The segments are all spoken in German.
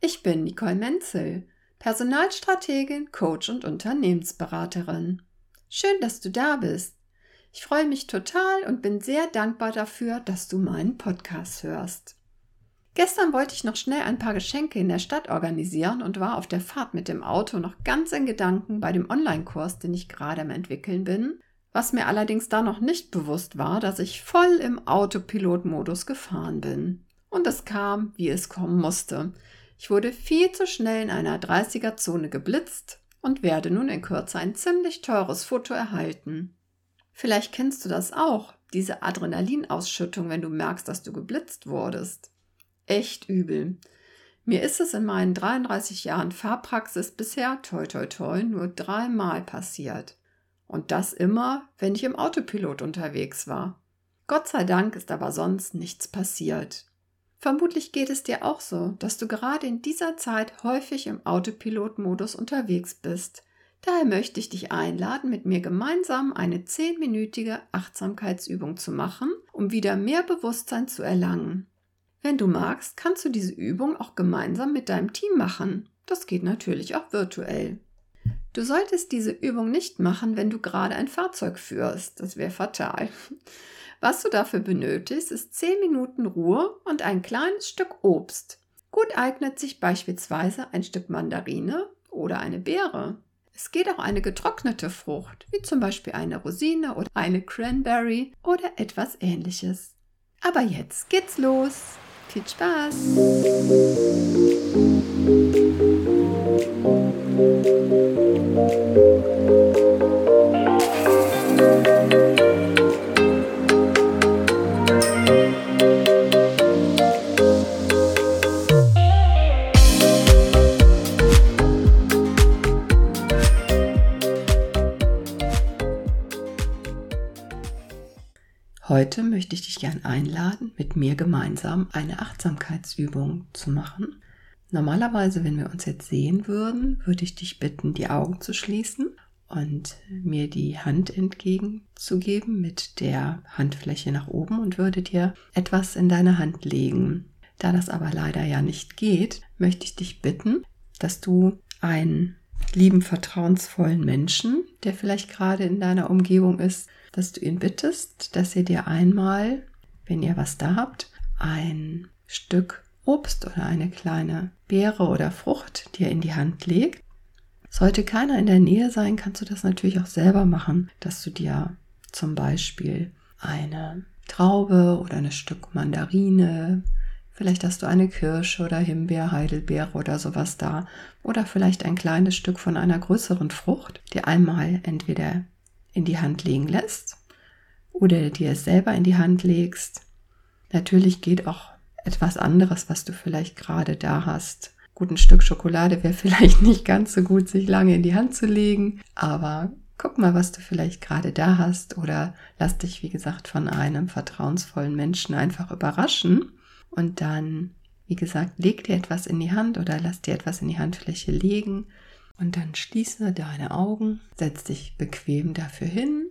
Ich bin Nicole Menzel, Personalstrategin, Coach und Unternehmensberaterin. Schön, dass du da bist. Ich freue mich total und bin sehr dankbar dafür, dass du meinen Podcast hörst. Gestern wollte ich noch schnell ein paar Geschenke in der Stadt organisieren und war auf der Fahrt mit dem Auto noch ganz in Gedanken bei dem Online-Kurs, den ich gerade am entwickeln bin was mir allerdings da noch nicht bewusst war, dass ich voll im Autopilot-Modus gefahren bin. Und es kam, wie es kommen musste. Ich wurde viel zu schnell in einer 30er-Zone geblitzt und werde nun in Kürze ein ziemlich teures Foto erhalten. Vielleicht kennst du das auch, diese Adrenalinausschüttung, wenn du merkst, dass du geblitzt wurdest. Echt übel. Mir ist es in meinen 33 Jahren Fahrpraxis bisher, toi toi toi, nur dreimal passiert. Und das immer, wenn ich im Autopilot unterwegs war. Gott sei Dank ist aber sonst nichts passiert. Vermutlich geht es dir auch so, dass du gerade in dieser Zeit häufig im Autopilot-Modus unterwegs bist. Daher möchte ich dich einladen, mit mir gemeinsam eine zehnminütige Achtsamkeitsübung zu machen, um wieder mehr Bewusstsein zu erlangen. Wenn du magst, kannst du diese Übung auch gemeinsam mit deinem Team machen. Das geht natürlich auch virtuell. Du solltest diese Übung nicht machen, wenn du gerade ein Fahrzeug führst. Das wäre fatal. Was du dafür benötigst, ist 10 Minuten Ruhe und ein kleines Stück Obst. Gut eignet sich beispielsweise ein Stück Mandarine oder eine Beere. Es geht auch eine getrocknete Frucht, wie zum Beispiel eine Rosine oder eine Cranberry oder etwas ähnliches. Aber jetzt geht's los. Viel Spaß! Heute möchte ich dich gern einladen, mit mir gemeinsam eine Achtsamkeitsübung zu machen. Normalerweise, wenn wir uns jetzt sehen würden, würde ich dich bitten, die Augen zu schließen und mir die Hand entgegenzugeben mit der Handfläche nach oben und würde dir etwas in deine Hand legen. Da das aber leider ja nicht geht, möchte ich dich bitten, dass du einen lieben, vertrauensvollen Menschen, der vielleicht gerade in deiner Umgebung ist, dass du ihn bittest, dass er dir einmal, wenn ihr was da habt, ein Stück Obst oder eine kleine Beere oder Frucht dir in die Hand legt. Sollte keiner in der Nähe sein, kannst du das natürlich auch selber machen, dass du dir zum Beispiel eine Traube oder ein Stück Mandarine, vielleicht hast du eine Kirsche oder Himbeer, Heidelbeere oder sowas da oder vielleicht ein kleines Stück von einer größeren Frucht, dir einmal entweder in die Hand legen lässt oder dir es selber in die Hand legst. Natürlich geht auch etwas anderes, was du vielleicht gerade da hast. Gut, ein Stück Schokolade wäre vielleicht nicht ganz so gut, sich lange in die Hand zu legen, aber guck mal, was du vielleicht gerade da hast oder lass dich, wie gesagt, von einem vertrauensvollen Menschen einfach überraschen und dann, wie gesagt, leg dir etwas in die Hand oder lass dir etwas in die Handfläche legen und dann schließe deine Augen, setz dich bequem dafür hin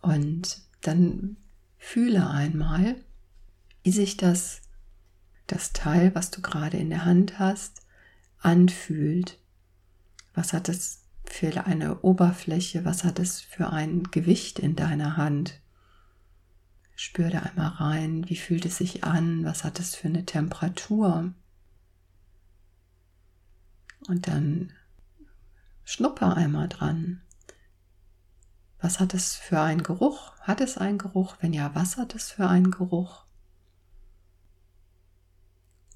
und dann fühle einmal, wie sich das, das Teil, was du gerade in der Hand hast, anfühlt. Was hat es für eine Oberfläche? Was hat es für ein Gewicht in deiner Hand? Spür da einmal rein, wie fühlt es sich an? Was hat es für eine Temperatur? Und dann Schnupper einmal dran. Was hat es für einen Geruch? Hat es einen Geruch? Wenn ja, was hat es für einen Geruch?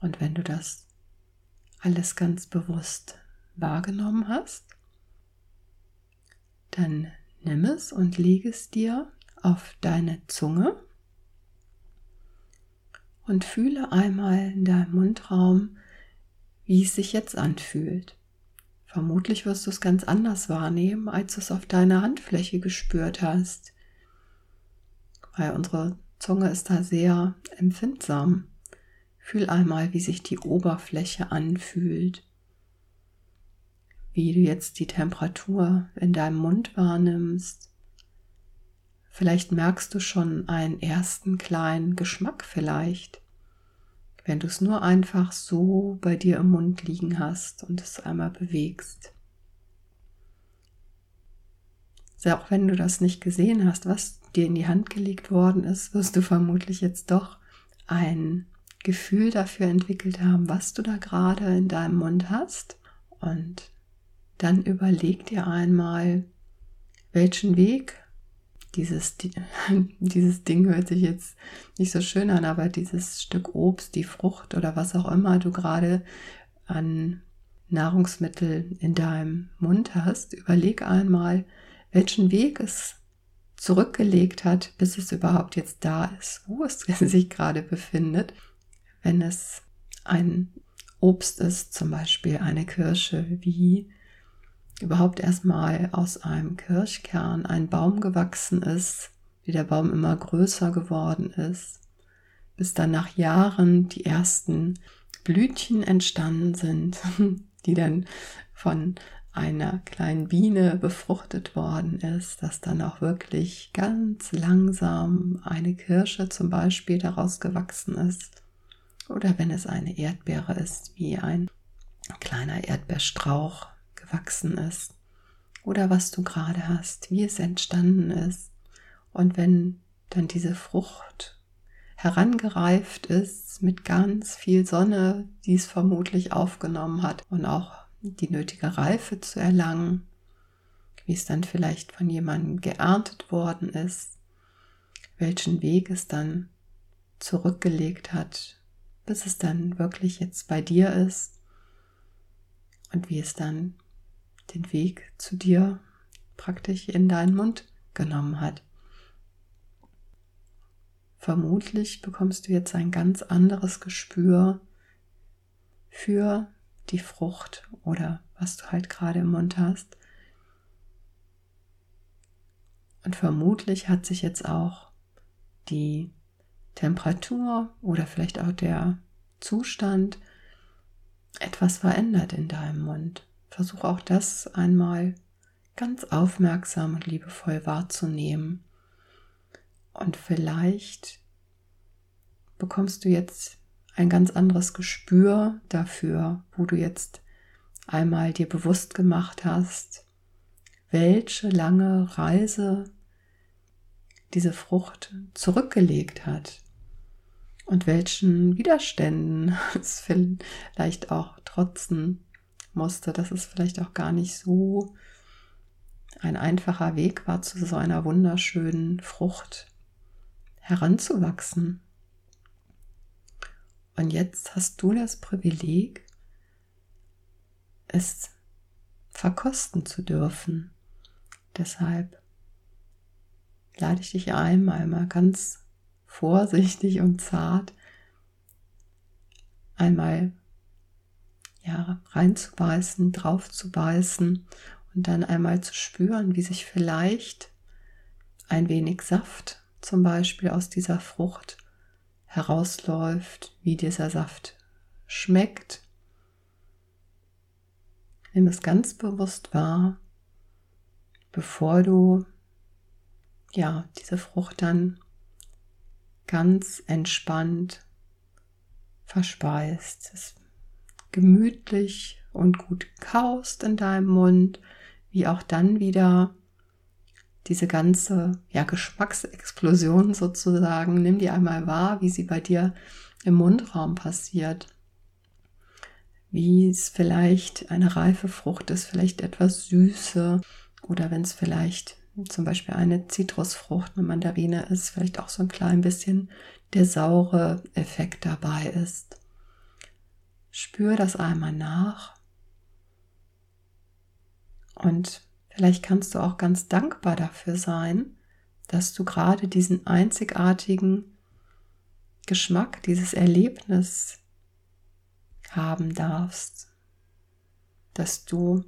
Und wenn du das alles ganz bewusst wahrgenommen hast, dann nimm es und leg es dir auf deine Zunge und fühle einmal in deinem Mundraum, wie es sich jetzt anfühlt. Vermutlich wirst du es ganz anders wahrnehmen, als du es auf deiner Handfläche gespürt hast. Weil unsere Zunge ist da sehr empfindsam. Fühl einmal, wie sich die Oberfläche anfühlt. Wie du jetzt die Temperatur in deinem Mund wahrnimmst. Vielleicht merkst du schon einen ersten kleinen Geschmack vielleicht wenn du es nur einfach so bei dir im Mund liegen hast und es einmal bewegst. Auch wenn du das nicht gesehen hast, was dir in die Hand gelegt worden ist, wirst du vermutlich jetzt doch ein Gefühl dafür entwickelt haben, was du da gerade in deinem Mund hast. Und dann überleg dir einmal, welchen Weg dieses, dieses Ding hört sich jetzt nicht so schön an, aber dieses Stück Obst, die Frucht oder was auch immer du gerade an Nahrungsmittel in deinem Mund hast, überleg einmal, welchen Weg es zurückgelegt hat, bis es überhaupt jetzt da ist, wo es sich gerade befindet. Wenn es ein Obst ist, zum Beispiel eine Kirsche, wie überhaupt erstmal aus einem Kirschkern ein Baum gewachsen ist, wie der Baum immer größer geworden ist, bis dann nach Jahren die ersten Blütchen entstanden sind, die dann von einer kleinen Biene befruchtet worden ist, dass dann auch wirklich ganz langsam eine Kirsche zum Beispiel daraus gewachsen ist. Oder wenn es eine Erdbeere ist, wie ein kleiner Erdbeerstrauch gewachsen ist oder was du gerade hast, wie es entstanden ist. Und wenn dann diese Frucht herangereift ist mit ganz viel Sonne, die es vermutlich aufgenommen hat und auch die nötige Reife zu erlangen, wie es dann vielleicht von jemandem geerntet worden ist, welchen Weg es dann zurückgelegt hat, bis es dann wirklich jetzt bei dir ist und wie es dann den Weg zu dir praktisch in deinen Mund genommen hat. Vermutlich bekommst du jetzt ein ganz anderes Gespür für die Frucht oder was du halt gerade im Mund hast. Und vermutlich hat sich jetzt auch die Temperatur oder vielleicht auch der Zustand etwas verändert in deinem Mund. Versuch auch das einmal ganz aufmerksam und liebevoll wahrzunehmen. Und vielleicht bekommst du jetzt ein ganz anderes Gespür dafür, wo du jetzt einmal dir bewusst gemacht hast, welche lange Reise diese Frucht zurückgelegt hat und welchen Widerständen es vielleicht auch trotzen musste, dass es vielleicht auch gar nicht so ein einfacher Weg war, zu so einer wunderschönen Frucht heranzuwachsen. Und jetzt hast du das Privileg, es verkosten zu dürfen. Deshalb lade ich dich ein, mal ganz vorsichtig und zart einmal ja, reinzubeißen, drauf zu beißen und dann einmal zu spüren, wie sich vielleicht ein wenig Saft zum Beispiel aus dieser Frucht herausläuft, wie dieser Saft schmeckt. Nimm es ganz bewusst wahr, bevor du ja diese Frucht dann ganz entspannt verspeist. Es gemütlich und gut kaust in deinem Mund, wie auch dann wieder diese ganze ja, Geschmacksexplosion sozusagen, nimm die einmal wahr, wie sie bei dir im Mundraum passiert. Wie es vielleicht eine reife Frucht ist, vielleicht etwas Süße oder wenn es vielleicht zum Beispiel eine Zitrusfrucht, eine Mandarine ist, vielleicht auch so ein klein bisschen der saure Effekt dabei ist. Spür das einmal nach. Und vielleicht kannst du auch ganz dankbar dafür sein, dass du gerade diesen einzigartigen Geschmack, dieses Erlebnis haben darfst. dass du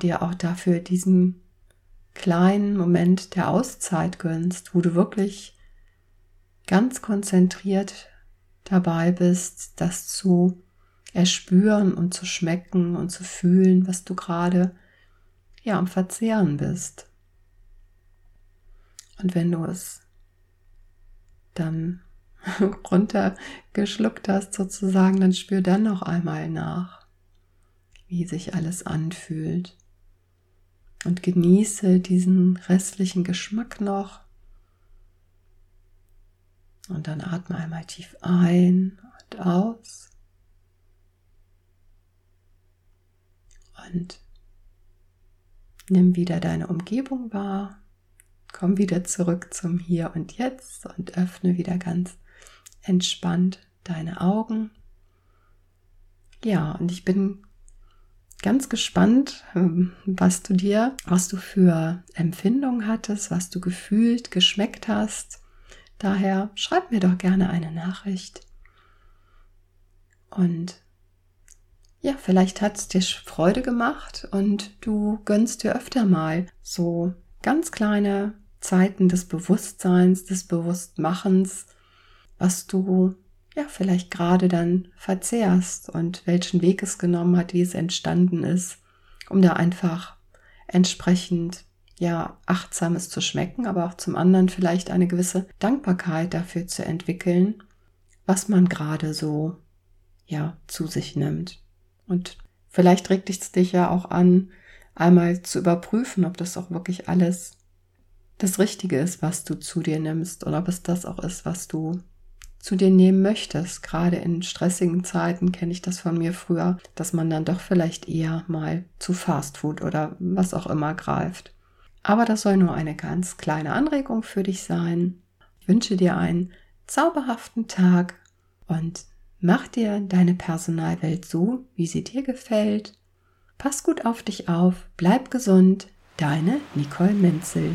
dir auch dafür diesen kleinen Moment der Auszeit gönnst, wo du wirklich ganz konzentriert dabei bist, das zu erspüren und zu schmecken und zu fühlen, was du gerade ja am Verzehren bist. Und wenn du es dann runtergeschluckt hast sozusagen, dann spür dann noch einmal nach, wie sich alles anfühlt. Und genieße diesen restlichen Geschmack noch. Und dann atme einmal tief ein und aus. Und nimm wieder deine Umgebung wahr. Komm wieder zurück zum Hier und Jetzt und öffne wieder ganz entspannt deine Augen. Ja, und ich bin ganz gespannt, ähm, was du dir, was du für Empfindungen hattest, was du gefühlt, geschmeckt hast. Daher schreib mir doch gerne eine Nachricht. Und ja, vielleicht hat es dir Freude gemacht und du gönnst dir öfter mal so ganz kleine Zeiten des Bewusstseins, des Bewusstmachens, was du ja vielleicht gerade dann verzehrst und welchen Weg es genommen hat, wie es entstanden ist, um da einfach entsprechend ja achtsames zu schmecken, aber auch zum anderen vielleicht eine gewisse Dankbarkeit dafür zu entwickeln, was man gerade so ja zu sich nimmt. Und vielleicht regt es dich ja auch an, einmal zu überprüfen, ob das auch wirklich alles das Richtige ist, was du zu dir nimmst oder ob es das auch ist, was du zu dir nehmen möchtest. Gerade in stressigen Zeiten kenne ich das von mir früher, dass man dann doch vielleicht eher mal zu Fastfood oder was auch immer greift. Aber das soll nur eine ganz kleine Anregung für dich sein. Ich wünsche dir einen zauberhaften Tag und Mach dir deine Personalwelt so, wie sie dir gefällt. Pass gut auf dich auf, bleib gesund. Deine Nicole Menzel.